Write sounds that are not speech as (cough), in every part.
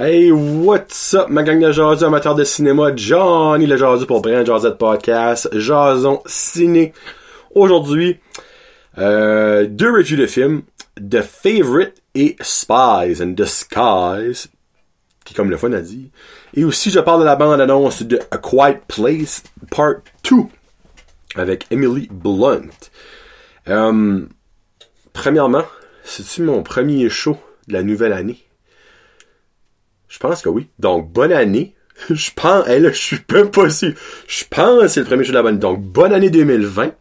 Hey, what's up, ma gang de jasus amateurs de cinéma, Johnny le jasu pour Brian Jazette Podcast, Jason Ciné. Aujourd'hui, euh, deux reviews de films, The Favorite et Spies and Disguise, qui comme le fun à dire. Et aussi, je parle de la bande-annonce de A Quiet Place Part 2, avec Emily Blunt. Euh, premièrement, c'est-tu mon premier show de la nouvelle année? Je pense que oui. Donc, bonne année. (laughs) Je pense, hey là, je suis pas sûr. Je pense que c'est le premier show de la bonne année. Donc, bonne année 2020.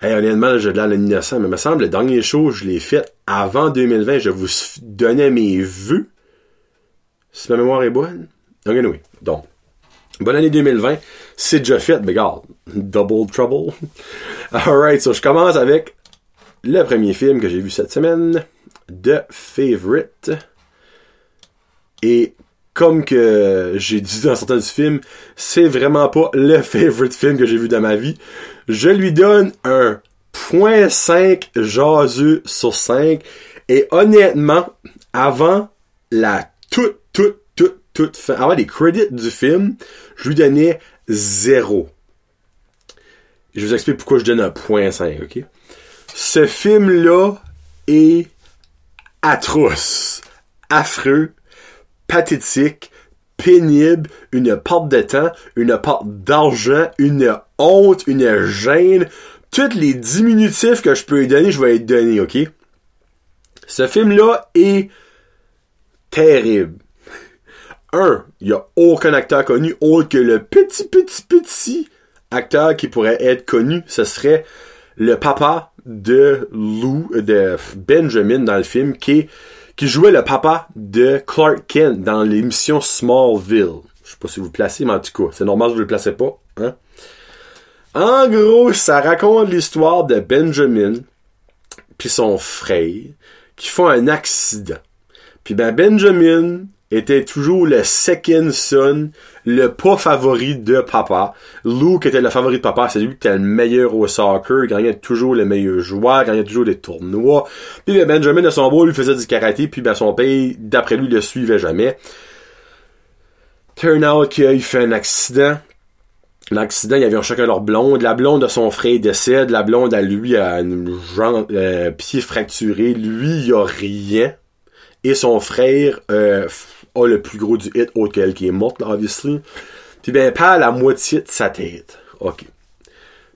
Hey, honnêtement, j'ai de l'air mais me semble, le dernier show, je l'ai fait avant 2020. Je vous donnais mes vœux. Si ma mémoire est bonne. Donc, anyway. Donc, bonne année 2020. C'est déjà fait, mais regarde. Double trouble. (laughs) Alright, so je commence avec le premier film que j'ai vu cette semaine. The Favorite. Et comme que j'ai dit dans certains du film, c'est vraiment pas le (laughs) favorite film que j'ai vu dans ma vie. Je lui donne un .5 jaseux sur 5. Et honnêtement, avant la toute, toute, toute, toute fin, avant les crédits du film, je lui donnais 0. Je vous explique pourquoi je donne un .5, ok? Ce film-là est atroce, affreux, pathétique, pénible, une porte de temps, une porte d'argent, une honte, une gêne. Tous les diminutifs que je peux lui donner, je vais lui donner, ok? Ce film-là est terrible. Un, il n'y a aucun acteur connu autre que le petit, petit, petit acteur qui pourrait être connu. Ce serait le papa de Lou, de Benjamin dans le film, qui est qui jouait le papa de Clark Kent dans l'émission Smallville. Je sais pas si vous le placez, mais en tout cas, c'est normal que vous le placez pas. Hein? En gros, ça raconte l'histoire de Benjamin puis son frère qui font un accident. Puis ben Benjamin était toujours le second son, le pas favori de papa. Luke était le favori de papa, c'est lui qui était le meilleur au soccer, gagnait toujours le meilleur joueur, gagnait toujours des tournois. Puis ben, Benjamin de son beau lui faisait du karaté, puis ben son père, d'après lui, le suivait jamais. Turn out qu'il fait un accident. L'accident, il y avait un chacun leur blonde. La blonde de son frère décède. La blonde à lui a jambe, euh, pied fracturé. Lui, il a rien. Et son frère euh, a le plus gros du hit, autre qu'elle qui est morte, obviously. Puis ben, pas la moitié de sa tête. OK.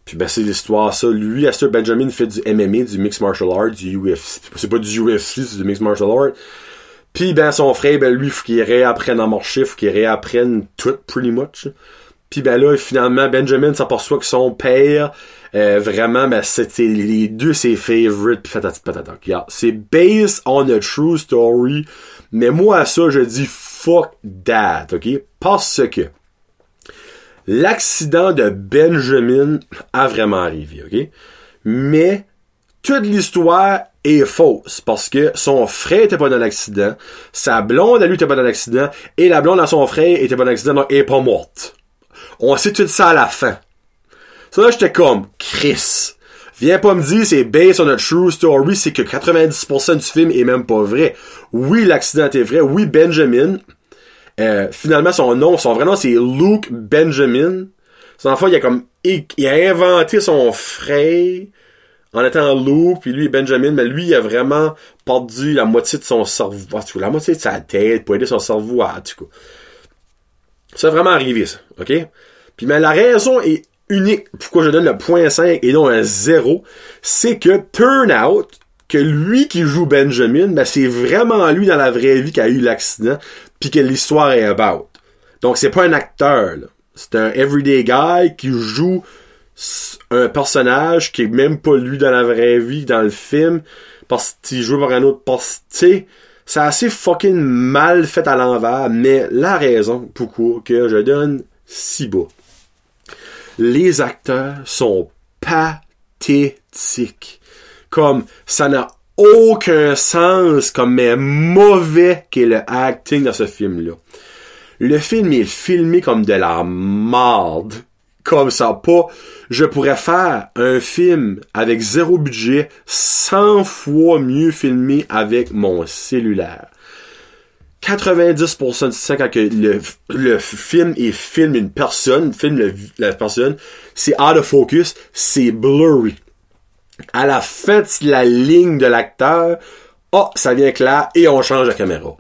Puis ben, c'est l'histoire, ça. Lui, Esther Benjamin fait du MMA, du Mixed Martial Arts, du UFC. C'est pas du UFC, c'est du Mixed Martial Arts. Puis ben, son frère, ben, lui, faut qu'il réapprenne à marcher, faut qu'il réapprenne tout, pretty much. Puis ben là, finalement, Benjamin s'aperçoit que son père, euh, vraiment, ben, c'était les deux ses favorites, pis. C'est based on a true story mais moi, à ça, je dis fuck that, ok? Parce que l'accident de Benjamin a vraiment arrivé, ok? Mais toute l'histoire est fausse parce que son frère était pas dans l'accident, sa blonde à lui était pas dans l'accident et la blonde à son frère était pas dans l'accident donc elle est pas morte. On sait tout ça à la fin. Ça j'étais comme Chris. Viens pas me dire c'est based on a true story, c'est que 90% du film est même pas vrai. Oui, l'accident est vrai. Oui, Benjamin. Euh, finalement, son nom, son vrai nom, c'est Luke Benjamin. Son enfant, il a comme, il, a inventé son frère en étant Luke, puis lui, Benjamin, mais lui, il a vraiment perdu la moitié de son cerveau, la moitié de sa tête pour aider son cerveau à, tout cas. Ça a vraiment arrivé, ça, ok? Puis, mais la raison est unique pourquoi je donne le point 5 et non un 0, c'est que turn out que lui qui joue Benjamin, ben c'est vraiment lui dans la vraie vie qui a eu l'accident, puis que l'histoire est about. Donc c'est pas un acteur, c'est un everyday guy qui joue un personnage qui est même pas lui dans la vraie vie, dans le film, parce qu'il joue par un autre poste. C'est assez fucking mal fait à l'envers, mais la raison pourquoi que je donne si bas les acteurs sont pathétiques. Comme, ça n'a aucun sens comme mais mauvais qu'est le acting dans ce film-là. Le film est filmé comme de la marde. Comme ça, pas. Je pourrais faire un film avec zéro budget 100 fois mieux filmé avec mon cellulaire. 90% du temps, quand le, le film est filme une personne, filme le- la personne, c'est out of focus, c'est blurry. À la fin de la ligne de l'acteur, oh, ça vient clair et on change la caméra.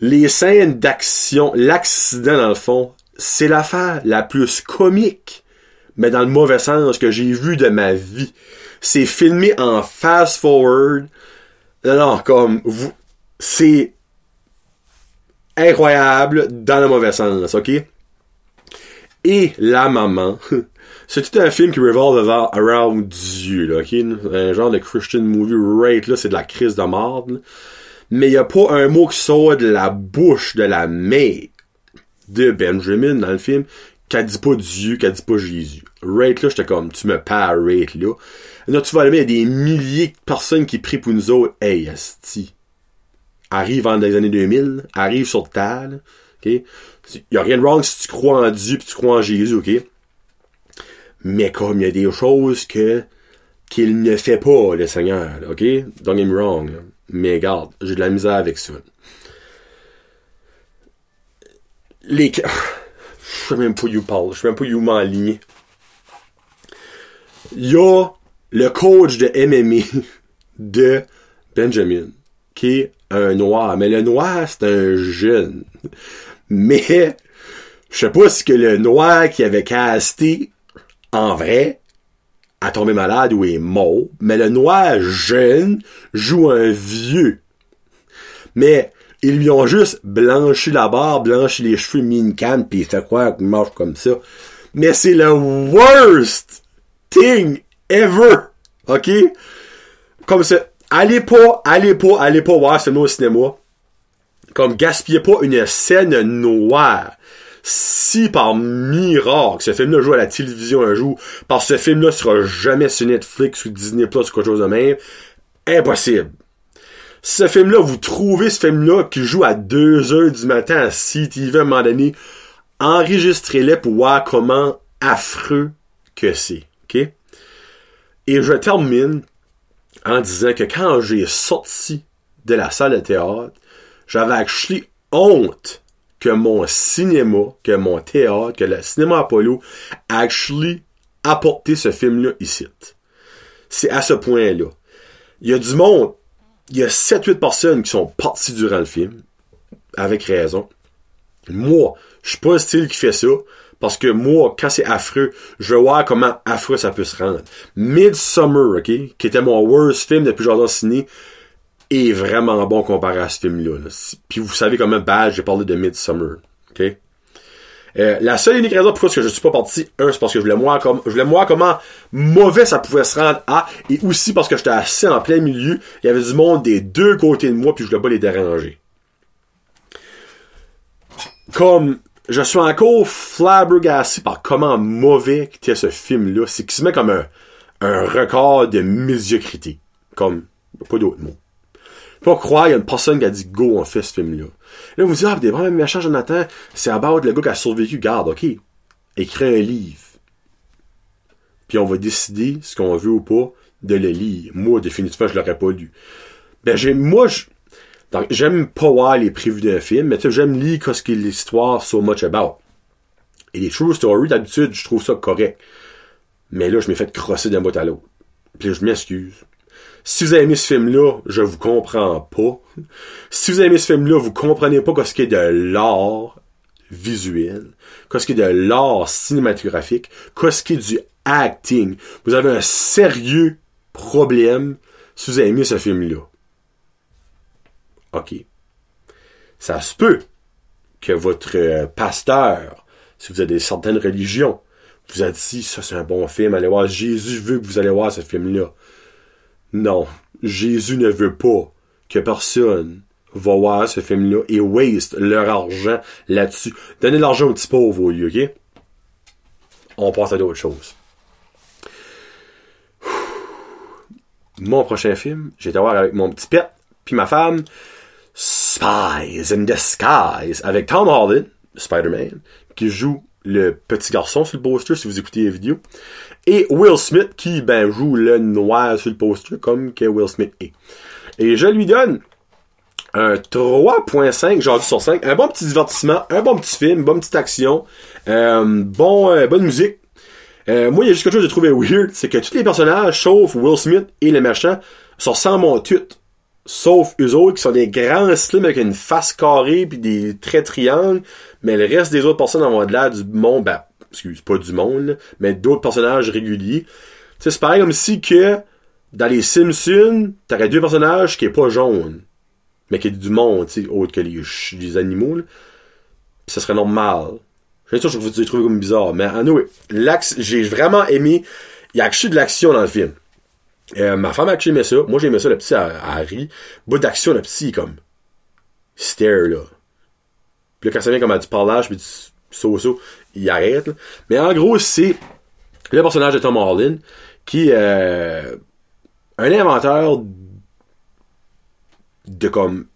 Les scènes d'action, l'accident dans le fond, c'est l'affaire la plus comique, mais dans le mauvais sens que j'ai vu de ma vie. C'est filmé en fast forward. Non, comme vous, c'est incroyable dans le mauvais sens, ok? Et la maman, (laughs) c'est tout un film qui revolve around Dieu, là, ok? Un genre de Christian movie, right, là, c'est de la crise de là. Mais y a pas un mot qui sort de la bouche de la mère de Benjamin dans le film qu'elle dit pas Dieu, qu'elle dit pas Jésus. Right là, j'étais comme, tu me parles, right là. Là, tu vas aller, il y a des milliers de personnes qui prient pour nous autres. Hey. Arrive en les années 2000, arrive sur Terre, ok? Y a rien de wrong si tu crois en Dieu pis tu crois en Jésus, ok? Mais comme il y a des choses que, qu'il ne fait pas, le Seigneur, ok? Don't get me wrong, là. Mais regarde, j'ai de la misère avec ça. Les... (laughs) Je sais même pas où parle, je sais même pas où m'enligner. Il y le coach de MMA (laughs) de Benjamin, qui est un noir. Mais le noir, c'est un jeune. Mais, je sais pas si que le noir qui avait casté, en vrai, a tombé malade ou est mort. Mais le noir jeune joue un vieux. Mais, ils lui ont juste blanchi la barbe, blanchi les cheveux, mis une canne, pis il fait croire qu'il marche comme ça. Mais c'est le worst thing ever. OK? Comme ça. Allez pas, allez pas, allez pas voir ce film au cinéma. Comme gaspillez pas une scène noire. Si par miracle ce film-là joue à la télévision un jour, que ce film-là sera jamais sur Netflix ou Disney Plus ou quelque chose de même, impossible. Si ce film-là, vous trouvez ce film-là qui joue à 2 heures du matin à CTV à un moment donné, enregistrez-le pour voir comment affreux que c'est. OK? Et je termine en disant que quand j'ai sorti de la salle de théâtre, j'avais actually honte que mon cinéma, que mon théâtre, que le cinéma Apollo actually apporté ce film-là ici. C'est à ce point-là. Il y a du monde, il y a 7-8 personnes qui sont parties durant le film, avec raison. Moi, je suis pas le style qui fait ça, parce que moi, quand c'est affreux, je veux voir comment affreux ça peut se rendre. Midsummer, ok, qui était mon worst film depuis Jardin Ciné, est vraiment bon comparé à ce film-là. là. Puis vous savez comment bad j'ai parlé de Midsummer, ok? Euh, la seule et unique raison pourquoi je suis pas parti, un, c'est parce que je voulais voir je voulais voir comment mauvais ça pouvait se rendre à, et aussi parce que j'étais assis en plein milieu, il y avait du monde des deux côtés de moi, puis je voulais pas les déranger. Comme, je suis encore flabbergasté par comment mauvais était ce film-là. C'est quasiment comme un, record de médiocrité. Comme, pas d'autres mots. Faut croire, y a une personne qui a dit go, on fait ce film-là. Là, vous dites, ah, des vraiment méchants, Jonathan, c'est à bord de le gars qui a survécu. Garde, ok. Écris un livre. Puis on va décider ce qu'on veut ou pas de le lire. Moi, définitivement, je l'aurais pas lu. Ben, j'ai, moi, je, donc, j'aime pas voir les prévus d'un film, mais j'aime lire ce qu'est l'histoire so much about. Et les true stories, d'habitude, je trouve ça correct. Mais là, je m'ai fait crosser d'un bout à l'autre. Puis là, je m'excuse. Si vous avez aimé ce film-là, je vous comprends pas. Si vous avez aimé ce film-là, vous comprenez pas ce qui est de l'art visuel, ce qui est de l'art cinématographique, ce qui est du acting. Vous avez un sérieux problème si vous avez aimé ce film-là. Ça se peut que votre euh, pasteur, si vous avez certaines religions, vous a dit, ça c'est un bon film, allez voir, Jésus veut que vous allez voir ce film-là. Non, Jésus ne veut pas que personne va voir ce film-là et waste leur argent là-dessus. Donnez l'argent aux petits pauvres au lieu, ok? On passe à d'autres choses. Mon prochain film, j'ai été voir avec mon petit pet, puis ma femme, Spies in Disguise, avec Tom Holland, Spider-Man, qui joue le petit garçon sur le poster si vous écoutez les vidéos. Et Will Smith qui ben joue le noir sur le poster comme que Will Smith est. Et je lui donne un 3.5 genre sur 5. Un bon petit divertissement, un bon petit film, bonne petite action, euh, bon, euh, bonne musique. Euh, moi, il y a juste quelque chose que j'ai trouvé weird, c'est que tous les personnages, sauf Will Smith et les méchants, sont sans mon tout. Sauf eux autres qui sont des grands slims avec une face carrée puis des traits triangles. Mais le reste des autres personnes en de là du monde, ben, excuse, pas du monde, mais d'autres personnages réguliers. c'est pareil comme si que dans les Simpsons, t'aurais deux personnages qui est pas jaune, mais qui est du monde, tu sais, autre que les, les animaux, ça serait normal. J'ai sûr que vous trouvé comme bizarre, mais nous, l'axe, j'ai vraiment aimé, il y a actually de l'action dans le film. Euh, ma femme a aimé ça, moi j'ai ça, le petit Harry. Bout d'action, le petit, comme, stare, là. Puis là, quand ça vient comme à du parlage, puis du so-so, il arrête, Mais en gros, c'est le personnage de Tom Holland, qui, euh, un inventeur de comme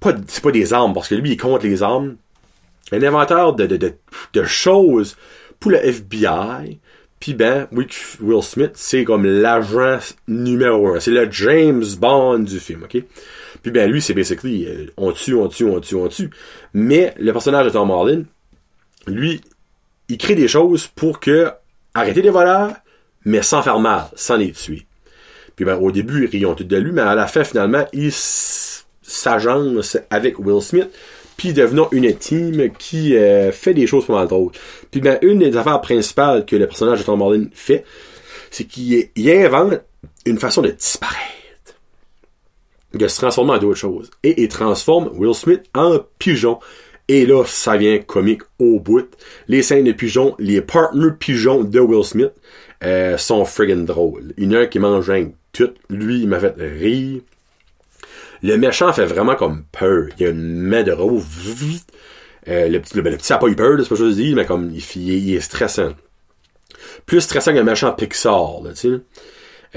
pas c'est pas des armes parce que lui il compte les armes un inventeur de, de, de choses pour le FBI puis ben Will Smith c'est comme l'agent numéro un. C'est le James Bond du film ok? Puis ben lui c'est basically euh, on tue on tue on tue on tue. Mais le personnage de Tom Holland lui il crée des choses pour que arrêter les voleurs mais sans faire mal sans les tuer. Puis ben, au début, ils rions tout de lui, mais à la fin, finalement, il s'agence avec Will Smith, puis devenant une team qui euh, fait des choses pas mal drôles. Puis ben, une des affaires principales que le personnage de Tom Holland fait, c'est qu'il invente une façon de disparaître. De se transformer en d'autres choses. Et il transforme Will Smith en pigeon. Et là, ça vient comique au bout. Les scènes de pigeons, les partners pigeons de Will Smith euh, sont friggin' drôles. Il y en a un qui mange tout. Lui, il m'a fait rire. Le méchant fait vraiment comme peur. Il a une main de rose. Euh, le, petit, le, petit, ça a pas eu peur, c'est pas chose de dire, mais comme il, il, est stressant. Plus stressant qu'un méchant Pixar, tu sais.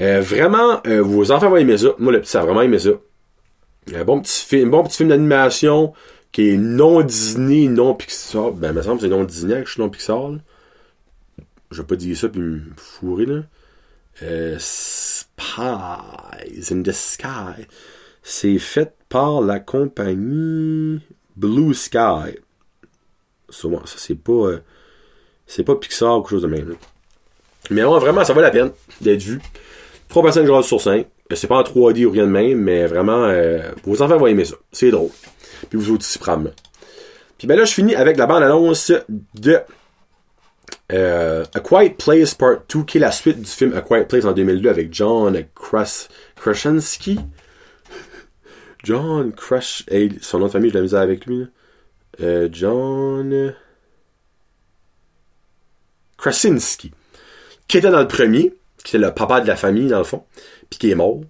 Euh, vraiment, euh, vos enfants vont aimer ça. Moi, le petit, a vraiment aimé ça. Un bon petit film, bon petit film d'animation qui est non Disney, non Pixar. Ben, il me semble que c'est non Disney que je suis non Pixar. Là. Je vais pas dire ça puis me fourrer, là. Euh, Spies in the Sky. C'est fait par la compagnie Blue Sky. Ça, c'est pas. Euh, c'est pas Pixar ou quelque chose de même. Mais vraiment, ça vaut la peine d'être vu. 3% sur 5. Euh, c'est pas en 3D ou rien de même, mais vraiment, euh, vos enfants vont aimer ça. C'est drôle. Puis vous aussi, probablement. Puis ben là, je finis avec la bande-annonce de euh, A Quiet Place Part 2, qui est la suite du film A Quiet Place en 2002 avec John Kras Krasinski. John Crush... son nom de famille, je la avec lui. Euh, John... Krasinski. Qui était dans le premier, qui était le papa de la famille, dans le fond, puis qui est mort.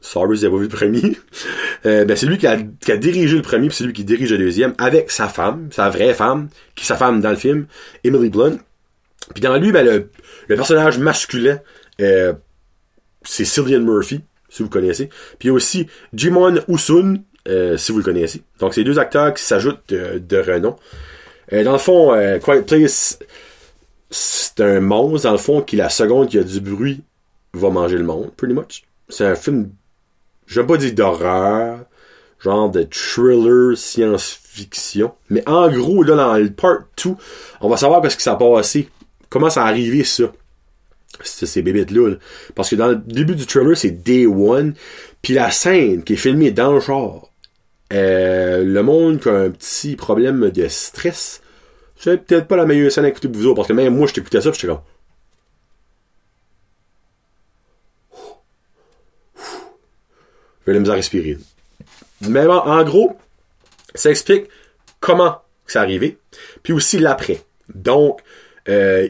Sorry, avez pas vu le premier. (laughs) Euh, ben, c'est lui qui a, dirigé le premier, puis c'est lui qui dirige le deuxième, avec sa femme, sa vraie femme, qui est sa femme dans le film, Emily Blunt. Puis dans lui, ben, le, le personnage masculin, euh, c'est Cillian Murphy, si vous connaissez. Puis aussi Jimon Usun, euh, si vous le connaissez. Donc c'est deux acteurs qui s'ajoutent de, renom. Euh, dans le fond, euh, Quiet Place, c'est un monstre, dans le fond, qui la seconde qu'il y a du bruit, va manger le monde, pretty much. C'est un film, je pas dire d'horreur, genre de thriller science-fiction. Mais en gros, là, dans le part 2, on va savoir qu'est-ce qui s'est passé comment ça a arrivé ça? Ces bébites-là. Parce que dans le début du trailer, c'est Day One. Puis la scène qui est filmée dans le genre, euh, le monde qui a un petit problème de stress, c'est peut-être pas la meilleure scène à écouter pour vous autres. Parce que même moi, je t'écoutais ça, j'étais comme. Je vais la misère à respirer. Mais en gros, ça explique comment ça arrivé, puis aussi l'après. Donc, euh,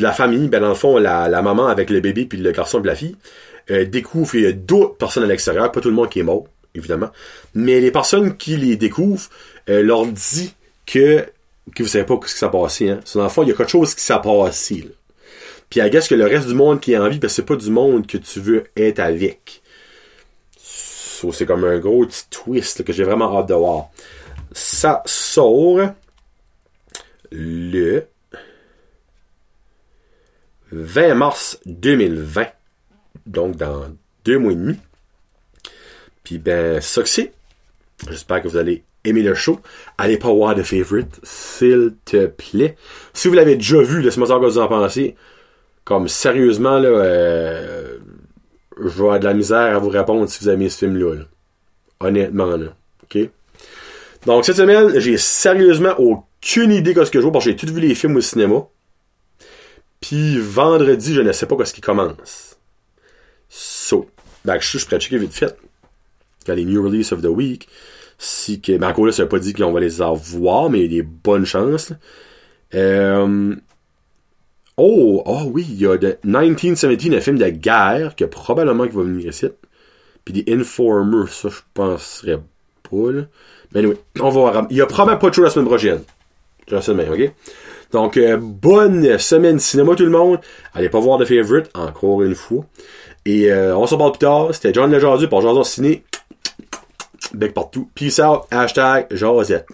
la famille, ben dans le fond, la, maman avec le bébé puis le garçon et la fille, euh, découvre il y a d'autres personnes à l'extérieur, pas tout le monde qui est mort, évidemment, mais les personnes qui les découvrent euh, leur dit que que vous savez pas ce qui s'est passé. Hein. Dans le fond, il y a quelque chose qui s'est passé. Là. Puis à guess que le reste du monde qui est en vie, ben c'est pas du monde que tu veux être avec. c'est comme un gros petit twist que j'ai vraiment hâte de voir. Ça sort le 20 mars 2020, donc dans deux mois et demi. Puis ben, ça que c'est. J'espère que vous allez aimer le show. Allez pas voir de favorite, s'il te plaît. Si vous l'avez déjà vu, laissez-moi savoir ce que vous en pensez. Comme sérieusement, là, euh, je vais avoir de la misère à vous répondre si vous aimez ce film-là. là. Honnêtement, là. OK? Donc, cette semaine, j'ai sérieusement aucune idée de ce que je vois parce que j'ai tout vu les films au cinéma. Puis vendredi, je ne sais pas quoi ce qui commence. So, ben, je suis je pourrais checker vite fait. Quand les new release of the week. Si que, ben, encore là, ça pas dire qu'on va les avoir, mais il y a des bonnes chances. Euh, oh, oh oui, il y a de 1917, un film de guerre, que probablement qui va venir ici. Puis des Informers, ça, je penserais pas, là. Mais anyway, on va voir. Il y a probablement pas de show la semaine prochaine. De même, ok? Donc, euh, bonne semaine cinéma tout le monde. Allez pas voir de favorite, encore une fois. Et euh, on se reparle plus tard. C'était John Lejardu pour Jason Ciné. Bec partout. Peace out. Hashtag Josette.